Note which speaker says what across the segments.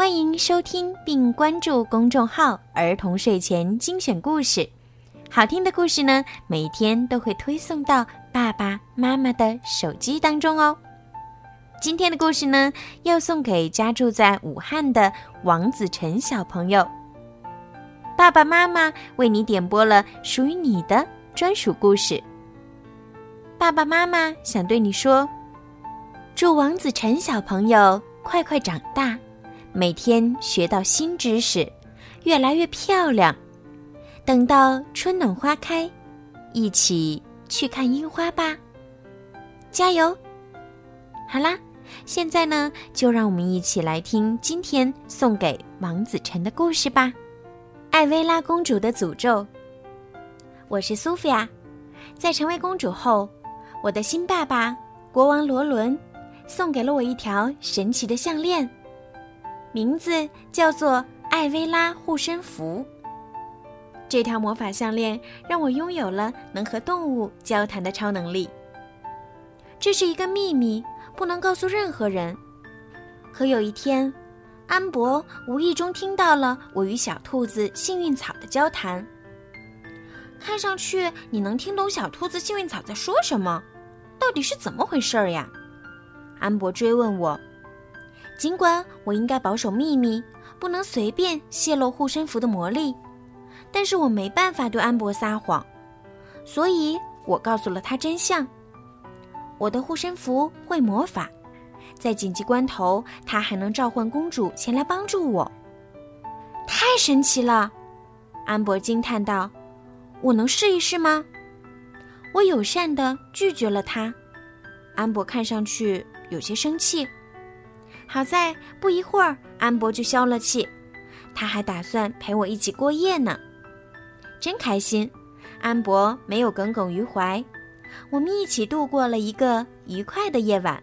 Speaker 1: 欢迎收听并关注公众号“儿童睡前精选故事”，好听的故事呢，每天都会推送到爸爸妈妈的手机当中哦。今天的故事呢，要送给家住在武汉的王子晨小朋友。爸爸妈妈为你点播了属于你的专属故事。爸爸妈妈想对你说：祝王子晨小朋友快快长大。每天学到新知识，越来越漂亮。等到春暖花开，一起去看樱花吧！加油！好啦，现在呢，就让我们一起来听今天送给王子晨的故事吧，《艾薇拉公主的诅咒》。我是苏菲亚，在成为公主后，我的新爸爸国王罗伦送给了我一条神奇的项链。名字叫做艾薇拉护身符。这条魔法项链让我拥有了能和动物交谈的超能力。这是一个秘密，不能告诉任何人。可有一天，安博无意中听到了我与小兔子幸运草的交谈。看上去你能听懂小兔子幸运草在说什么？到底是怎么回事儿呀？安博追问我。尽管我应该保守秘密，不能随便泄露护身符的魔力，但是我没办法对安博撒谎，所以我告诉了他真相。我的护身符会魔法，在紧急关头，它还能召唤公主前来帮助我。太神奇了！安博惊叹道：“我能试一试吗？”我友善地拒绝了他。安博看上去有些生气。好在不一会儿，安博就消了气，他还打算陪我一起过夜呢，真开心。安博没有耿耿于怀，我们一起度过了一个愉快的夜晚。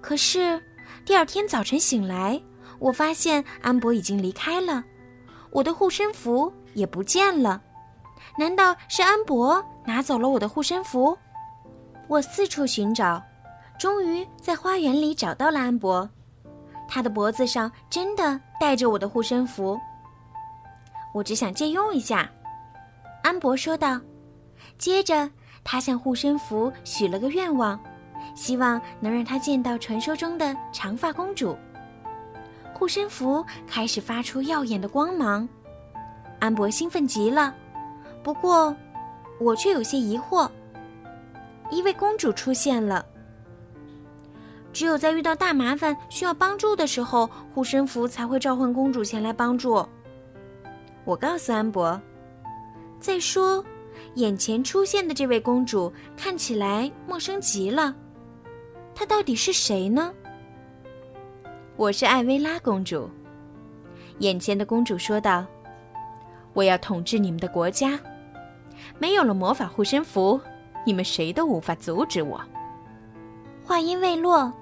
Speaker 1: 可是第二天早晨醒来，我发现安博已经离开了，我的护身符也不见了。难道是安博拿走了我的护身符？我四处寻找。终于在花园里找到了安博，他的脖子上真的戴着我的护身符。我只想借用一下，安博说道。接着，他向护身符许了个愿望，希望能让他见到传说中的长发公主。护身符开始发出耀眼的光芒，安博兴奋极了。不过，我却有些疑惑。一位公主出现了。只有在遇到大麻烦需要帮助的时候，护身符才会召唤公主前来帮助。我告诉安博。再说，眼前出现的这位公主看起来陌生极了，她到底是谁呢？我是艾薇拉公主。眼前的公主说道：“我要统治你们的国家，没有了魔法护身符，你们谁都无法阻止我。”话音未落。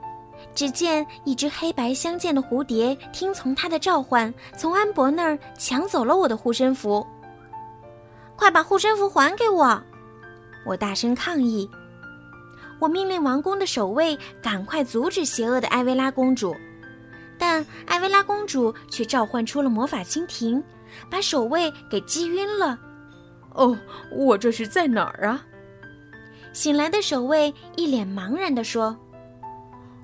Speaker 1: 只见一只黑白相间的蝴蝶听从他的召唤，从安博那儿抢走了我的护身符。快把护身符还给我！我大声抗议。我命令王宫的守卫赶快阻止邪恶的艾薇拉公主，但艾薇拉公主却召唤出了魔法蜻蜓，把守卫给击晕了。
Speaker 2: 哦，我这是在哪儿啊？
Speaker 1: 醒来的守卫一脸茫然地说。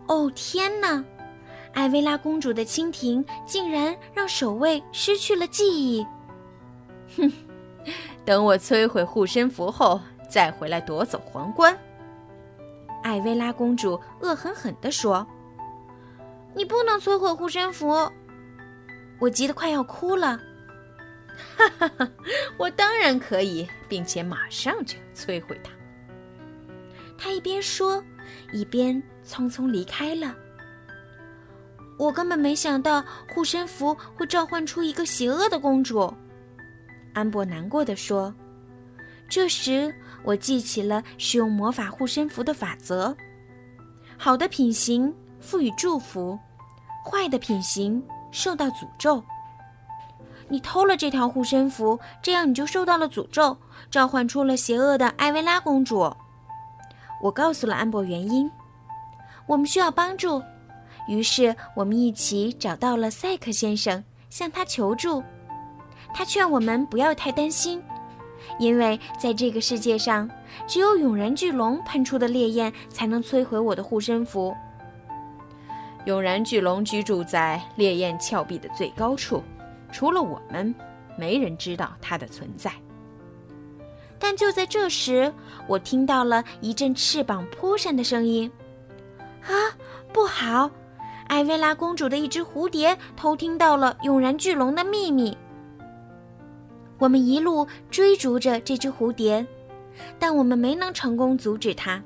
Speaker 1: 哦天哪！艾薇拉公主的蜻蜓竟然让守卫失去了记忆。
Speaker 2: 哼，等我摧毁护身符后再回来夺走皇冠。
Speaker 1: 艾薇拉公主恶狠狠地说：“你不能摧毁护身符！”我急得快要哭了。
Speaker 2: 哈哈哈！我当然可以，并且马上就摧毁它。
Speaker 1: 他一边说。一边匆匆离开了。我根本没想到护身符会召唤出一个邪恶的公主。安博难过的说。这时，我记起了使用魔法护身符的法则：好的品行赋予祝福，坏的品行受到诅咒。你偷了这条护身符，这样你就受到了诅咒，召唤出了邪恶的艾薇拉公主。我告诉了安博原因，我们需要帮助，于是我们一起找到了赛克先生，向他求助。他劝我们不要太担心，因为在这个世界上，只有永燃巨龙喷出的烈焰才能摧毁我的护身符。
Speaker 2: 永燃巨龙居住在烈焰峭壁的最高处。除了我们，没人知道它的存在。
Speaker 1: 但就在这时，我听到了一阵翅膀扑扇的声音。啊，不好！艾薇拉公主的一只蝴蝶偷听到了永然巨龙的秘密。我们一路追逐着这只蝴蝶，但我们没能成功阻止它。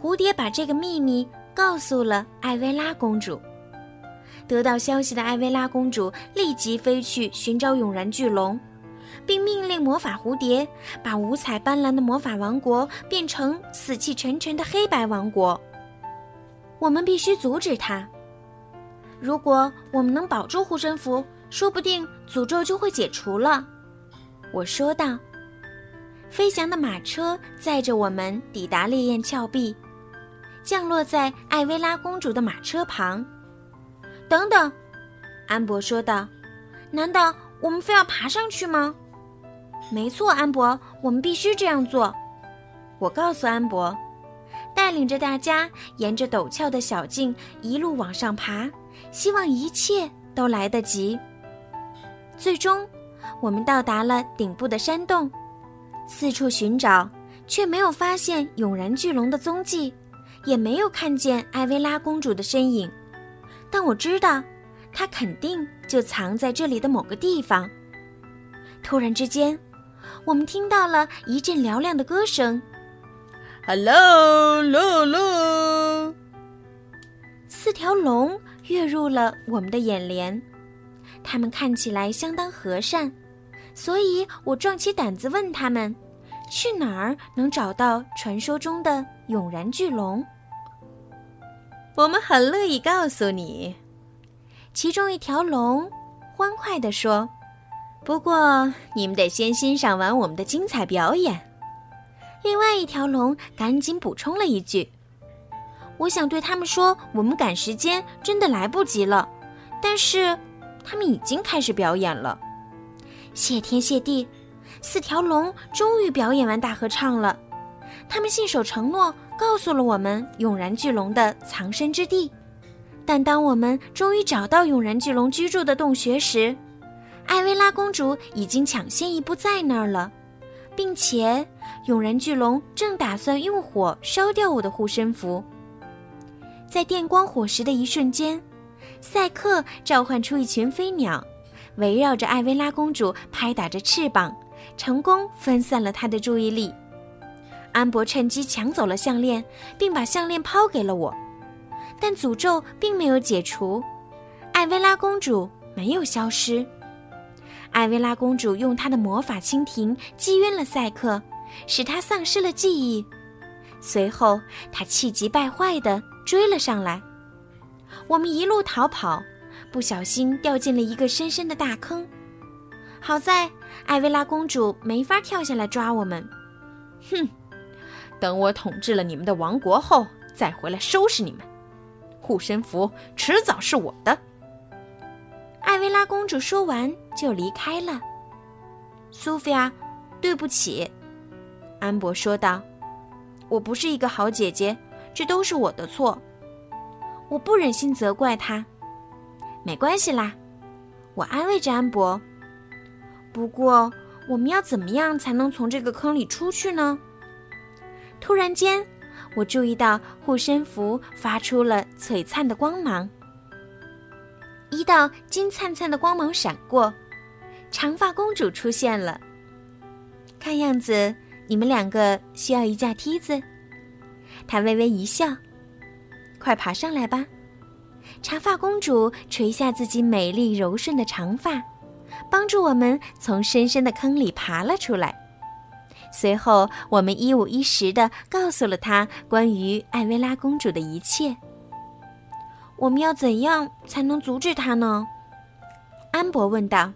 Speaker 1: 蝴蝶把这个秘密告诉了艾薇拉公主。得到消息的艾薇拉公主立即飞去寻找永然巨龙，并命令魔法蝴蝶把五彩斑斓的魔法王国变成死气沉沉的黑白王国。我们必须阻止它。如果我们能保住护身符，说不定诅咒就会解除了。我说道。飞翔的马车载着我们抵达烈焰峭壁，降落在艾薇拉公主的马车旁。等等，安博说道：“难道我们非要爬上去吗？”“没错，安博，我们必须这样做。”我告诉安博，带领着大家沿着陡峭的小径一路往上爬，希望一切都来得及。最终，我们到达了顶部的山洞，四处寻找，却没有发现永然巨龙的踪迹，也没有看见艾薇拉公主的身影。但我知道，她肯定就藏在这里的某个地方。突然之间，我们听到了一阵嘹亮的歌声
Speaker 2: ：“Hello，乐乐！”
Speaker 1: 四条龙跃入了我们的眼帘，它们看起来相当和善，所以我壮起胆子问他们：“去哪儿能找到传说中的永然巨龙？”
Speaker 2: 我们很乐意告诉你，
Speaker 1: 其中一条龙欢快地说：“
Speaker 2: 不过你们得先欣赏完我们的精彩表演。”
Speaker 1: 另外一条龙赶紧补充了一句：“我想对他们说，我们赶时间，真的来不及了。但是他们已经开始表演了。谢天谢地，四条龙终于表演完大合唱了。他们信守承诺。”告诉了我们永然巨龙的藏身之地，但当我们终于找到永然巨龙居住的洞穴时，艾薇拉公主已经抢先一步在那儿了，并且永燃巨龙正打算用火烧掉我的护身符。在电光火石的一瞬间，赛克召唤出一群飞鸟，围绕着艾薇拉公主拍打着翅膀，成功分散了她的注意力。安博趁机抢走了项链，并把项链抛给了我，但诅咒并没有解除，艾薇拉公主没有消失。艾薇拉公主用她的魔法蜻蜓击晕了赛克，使他丧失了记忆。随后，她气急败坏地追了上来。我们一路逃跑，不小心掉进了一个深深的大坑。好在艾薇拉公主没法跳下来抓我们。
Speaker 2: 哼！等我统治了你们的王国后，再回来收拾你们。护身符迟早是我的。
Speaker 1: 艾薇拉公主说完就离开了。苏菲亚，对不起，安博说道：“我不是一个好姐姐，这都是我的错。我不忍心责怪她。没关系啦，我安慰着安博。不过，我们要怎么样才能从这个坑里出去呢？”突然间，我注意到护身符发出了璀璨的光芒。一道金灿灿的光芒闪过，长发公主出现了。看样子你们两个需要一架梯子。她微微一笑：“快爬上来吧。”长发公主垂下自己美丽柔顺的长发，帮助我们从深深的坑里爬了出来。随后，我们一五一十的告诉了她关于艾薇拉公主的一切。我们要怎样才能阻止他呢？安博问道。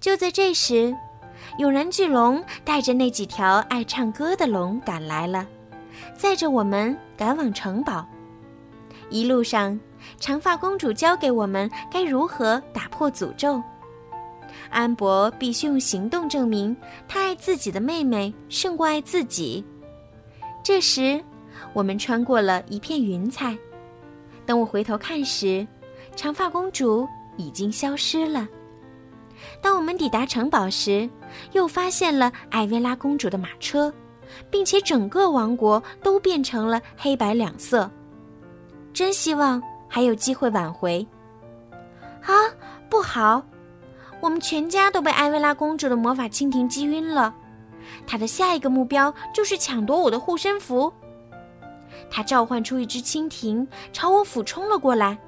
Speaker 1: 就在这时，永然巨龙带着那几条爱唱歌的龙赶来了，载着我们赶往城堡。一路上，长发公主教给我们该如何打破诅咒。安博必须用行动证明他爱自己的妹妹胜过爱自己。这时，我们穿过了一片云彩。等我回头看时，长发公主已经消失了。当我们抵达城堡时，又发现了艾薇拉公主的马车，并且整个王国都变成了黑白两色。真希望还有机会挽回。啊，不好！我们全家都被艾薇拉公主的魔法蜻蜓击晕了。她的下一个目标就是抢夺我的护身符。他召唤出一只蜻蜓，朝我俯冲了过来。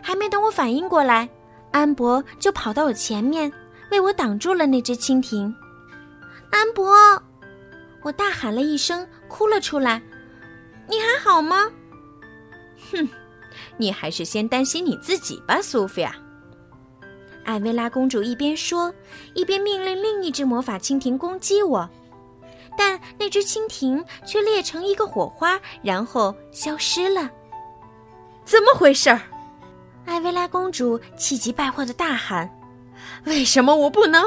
Speaker 1: 还没等我反应过来，安博就跑到我前面，为我挡住了那只蜻蜓。安博，我大喊了一声，哭了出来。你还好吗？
Speaker 2: 哼，你还是先担心你自己吧，苏菲亚。
Speaker 1: 艾薇拉公主一边说，一边命令另一只魔法蜻蜓攻击我，但那只蜻蜓却裂成一个火花，然后消失了。
Speaker 2: 怎么回事儿？
Speaker 1: 艾薇拉公主气急败坏的大喊：“
Speaker 2: 为什么我不能？”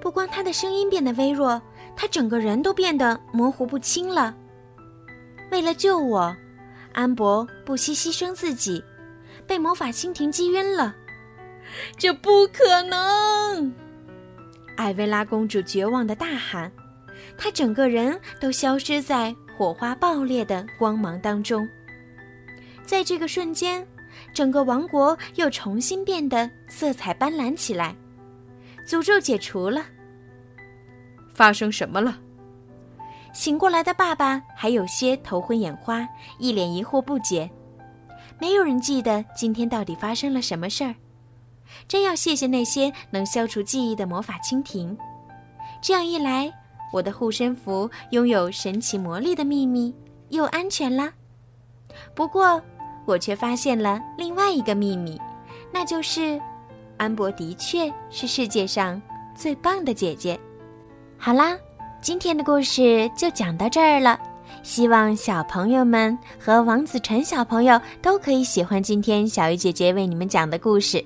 Speaker 1: 不光她的声音变得微弱，她整个人都变得模糊不清了。为了救我，安博不惜牺牲自己，被魔法蜻蜓击晕了。
Speaker 2: 这不可能！
Speaker 1: 艾薇拉公主绝望的大喊，她整个人都消失在火花爆裂的光芒当中。在这个瞬间，整个王国又重新变得色彩斑斓起来，诅咒解除了。
Speaker 2: 发生什么了？
Speaker 1: 醒过来的爸爸还有些头昏眼花，一脸疑惑不解。没有人记得今天到底发生了什么事儿。真要谢谢那些能消除记忆的魔法蜻蜓，这样一来，我的护身符拥有神奇魔力的秘密又安全啦。不过，我却发现了另外一个秘密，那就是安博的确是世界上最棒的姐姐。好啦，今天的故事就讲到这儿了，希望小朋友们和王子晨小朋友都可以喜欢今天小鱼姐姐为你们讲的故事。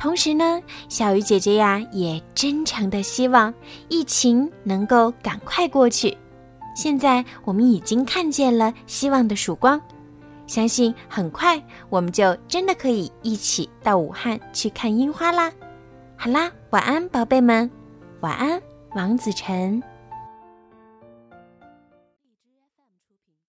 Speaker 1: 同时呢，小鱼姐姐呀也真诚的希望疫情能够赶快过去。现在我们已经看见了希望的曙光，相信很快我们就真的可以一起到武汉去看樱花啦。好啦，晚安，宝贝们，晚安，王子晨。